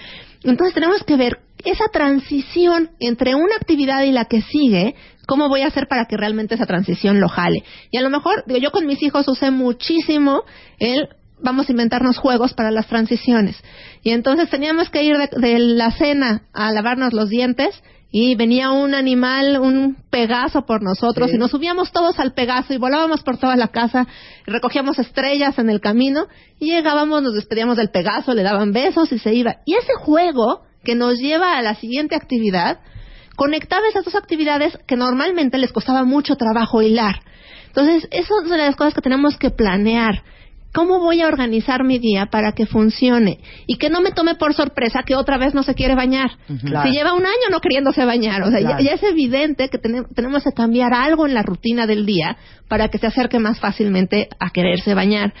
Entonces tenemos que ver esa transición entre una actividad y la que sigue, cómo voy a hacer para que realmente esa transición lo jale. Y a lo mejor, digo, yo con mis hijos usé muchísimo el vamos a inventarnos juegos para las transiciones. Y entonces teníamos que ir de la cena a lavarnos los dientes y venía un animal, un pegaso por nosotros y nos subíamos todos al pegaso y volábamos por toda la casa, recogíamos estrellas en el camino y llegábamos, nos despedíamos del pegaso, le daban besos y se iba. Y ese juego que nos lleva a la siguiente actividad, conectaba esas dos actividades que normalmente les costaba mucho trabajo hilar. Entonces, eso es una de las cosas que tenemos que planear. ¿Cómo voy a organizar mi día para que funcione? Y que no me tome por sorpresa que otra vez no se quiere bañar. Claro. Si lleva un año no queriéndose bañar. O sea, ya- Claro. ya, es evidente que tene- tenemos que cambiar algo en la rutina del día para que se acerque más fácilmente a quererse bañar.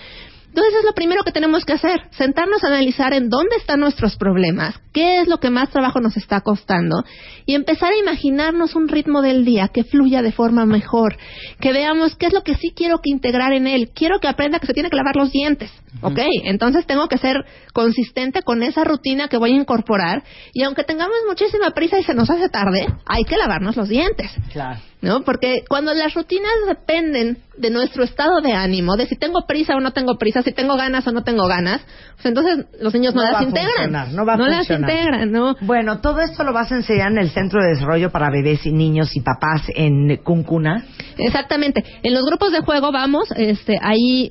Entonces es lo primero que tenemos que hacer, sentarnos a analizar en dónde están nuestros problemas, qué es lo que más trabajo nos está costando y empezar a imaginarnos un ritmo del día que fluya de forma mejor, que veamos qué es lo que sí quiero que integrar en él. Quiero que aprenda que se tiene que lavar los dientes, ¿ok? Entonces tengo que ser consistente con esa rutina que voy a incorporar y aunque tengamos muchísima prisa y se nos hace tarde, hay que lavarnos los dientes. Claro. ¿No? Porque cuando las rutinas dependen de nuestro estado de ánimo, de si tengo prisa o no tengo prisa, si tengo ganas o no tengo ganas, pues entonces los niños no, No las integran. no va a las funcionar. integran, ¿no? Bueno, todo esto lo vas a enseñar en el Centro de Desarrollo para Bebés y Niños y Papás en Cuncuna. Exactamente. En los grupos de juego vamos este, ahí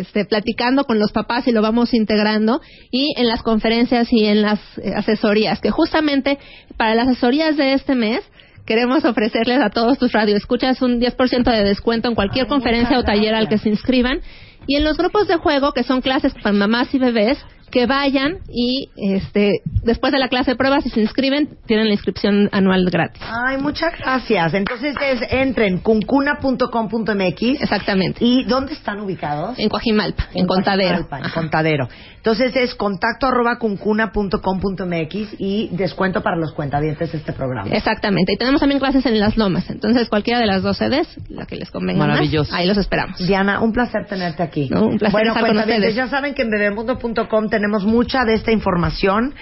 este, platicando con los papás y lo vamos integrando y en las conferencias y en las eh, asesorías, que justamente para las asesorías de este mes queremos ofrecerles a todos tus radioescuchas un 10% de descuento en cualquier Ay, conferencia o taller al que se inscriban. Y en los grupos de juego, que son clases para mamás y bebés, que vayan y este, después de la clase de pruebas, si se inscriben, tienen la inscripción anual gratis. Ay, muchas gracias. Entonces es, entren cuncuna.com.mx. Exactamente. ¿Y dónde están ubicados? En Coajimalpa, en, Contadero. Coajimalpa, En. Contadero. Entonces es contacto arroba cuncuna.com.mx y descuento para los cuentavientes de este programa. Exactamente. Y tenemos también clases en Las Lomas. Entonces, cualquiera de las dos sedes, la que les convenga más, Maravilloso. ahí los esperamos. Diana, un placer tenerte aquí. No, un placer bueno, estar con ustedes. ya saben que en bebemundo.com tenemos mucha de esta información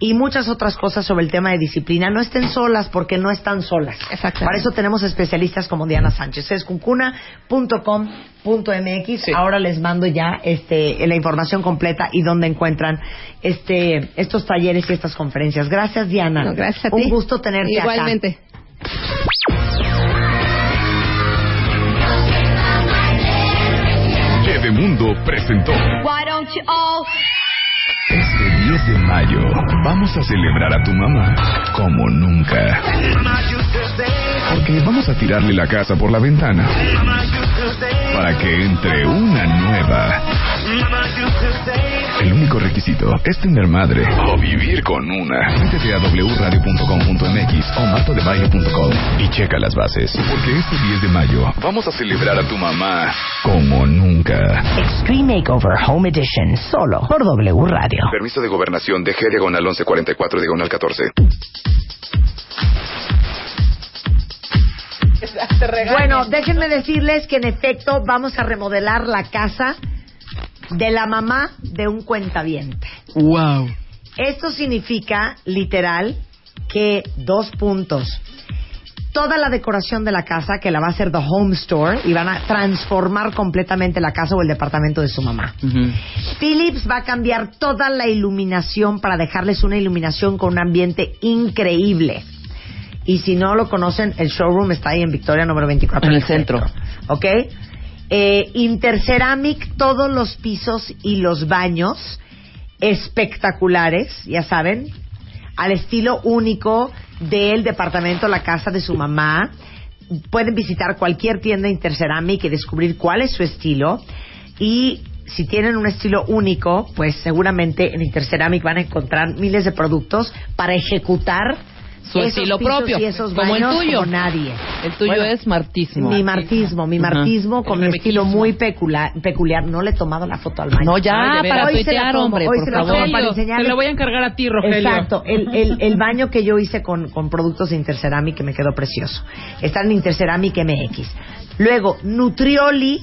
y muchas otras cosas sobre el tema de disciplina. No estén solas porque no están solas. Exactamente. Para eso tenemos especialistas como Diana Sánchez. Es cuncuna.com.mx. Ahora les mando ya este, la información completa y dónde encuentran este, estos talleres y estas conferencias. Gracias, Diana. No, gracias a ti. Un gusto tenerte acá. Igualmente. Bebemundo presentó. Why don't you all 10 de mayo vamos a celebrar a tu mamá como nunca. Porque vamos a tirarle la casa por la ventana para que entre una nueva. El único requisito es tener madre o vivir con una. Métete a wradio.com.mx o martodebaile.com y checa las bases. Porque este 10 de mayo vamos a celebrar a tu mamá como nunca. Extreme Makeover Home Edition, solo por W Radio. Permiso de gobernación de G diagonal 1144 diagonal 14. Bueno, déjenme decirles que en efecto vamos a remodelar la casa de la mamá de un cuentaviente. Wow. Esto significa, literal, que dos puntos. Toda la decoración de la casa, que la va a hacer The Home Store, y van a transformar completamente la casa o el departamento de su mamá. Philips va a cambiar toda la iluminación para dejarles una iluminación con un ambiente increíble. Y si no lo conocen, el showroom está ahí en Victoria número 24. En el centro. ¿Ok? Eh, Interceramic, todos los pisos y los baños espectaculares, ya saben, al estilo único del departamento, la casa de su mamá. Pueden visitar cualquier tienda Interceramic y descubrir cuál es su estilo. Y si tienen un estilo único, pues seguramente en Interceramic van a encontrar miles de productos para ejecutar Su esos estilo propio, y esos como el tuyo. como nadie. El tuyo Bueno, es martismo. mi martismo, mi martismo con El mi estilo muy peculiar, peculiar. No le he tomado la foto al baño. No, ya, Ay, para veras. Hoy se la tuitear, hombre, hoy por se la favor. para Rogelio, enseñarles. te lo voy a encargar a ti, Rogelio. Exacto, el, el, el baño que yo hice con, con productos de Interceramic que me quedó precioso. Está en Interceramic MX. Luego, Nutrioli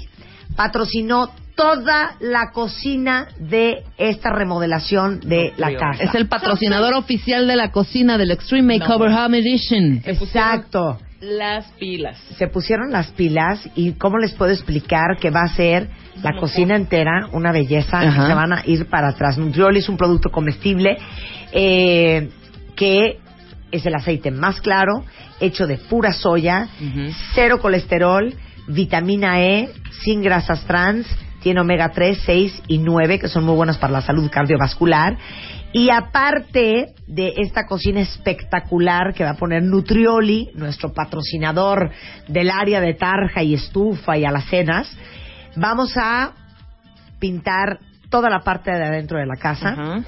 patrocinó toda la cocina de esta remodelación de la casa. Es el patrocinador oficial de la cocina del Extreme Makeover Home Edition. Exacto. Las pilas. Se pusieron las pilas y cómo les puedo explicar que va a ser la cocina entera una belleza y se van a ir para atrás. Nutrioli es un producto comestible eh, que es el aceite más claro, hecho de pura soya, cero colesterol, vitamina E, sin grasas trans, tiene omega 3, 6 y 9 que son muy buenos para la salud cardiovascular. Y aparte de esta cocina espectacular que va a poner Nutrioli, nuestro patrocinador del área de tarja y estufa y alacenas, vamos a pintar toda la parte de adentro de la casa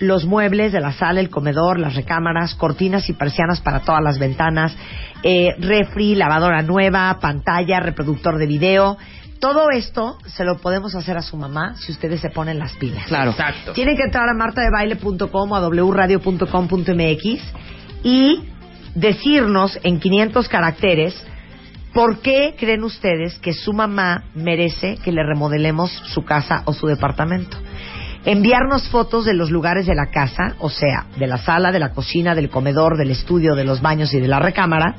los muebles de la sala, el comedor, las recámaras, cortinas y persianas para todas las ventanas, eh, refri, lavadora nueva, pantalla, reproductor de video. Todo esto se lo podemos hacer a su mamá si ustedes se ponen las pilas. Claro. Exacto. Tienen que entrar a martadebaile.com o a wradio.com.mx y decirnos en 500 caracteres por qué creen ustedes que su mamá merece que le remodelemos su casa o su departamento. Enviarnos fotos de los lugares de la casa, o sea, de la sala, de la cocina, del comedor, del estudio, de los baños y de la recámara.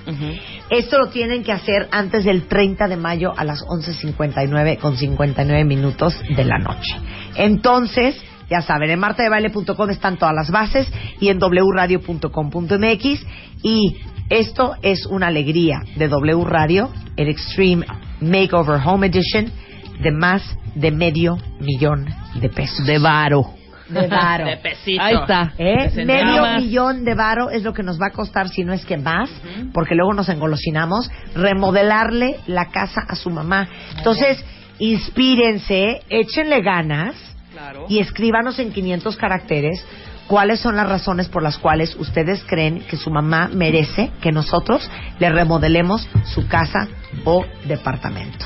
Esto lo tienen que hacer antes del 30 de mayo a las 11.59 con 59 minutos de la noche. Entonces, ya saben, en martadebaile.com están todas las bases y en wradio.com.mx y esto es una alegría de W Radio, el Extreme Makeover Home Edition de más de medio millón de pesos. De varo. De varo. De pesito. Ahí está. ¿Eh? Medio millón de varo es lo que nos va a costar, si no es que más, porque luego nos engolosinamos, remodelarle la casa a su mamá. Entonces, inspírense, échenle ganas Claro. y escríbanos en 500 caracteres cuáles son las razones por las cuales ustedes creen que su mamá merece que nosotros le remodelemos su casa o departamento.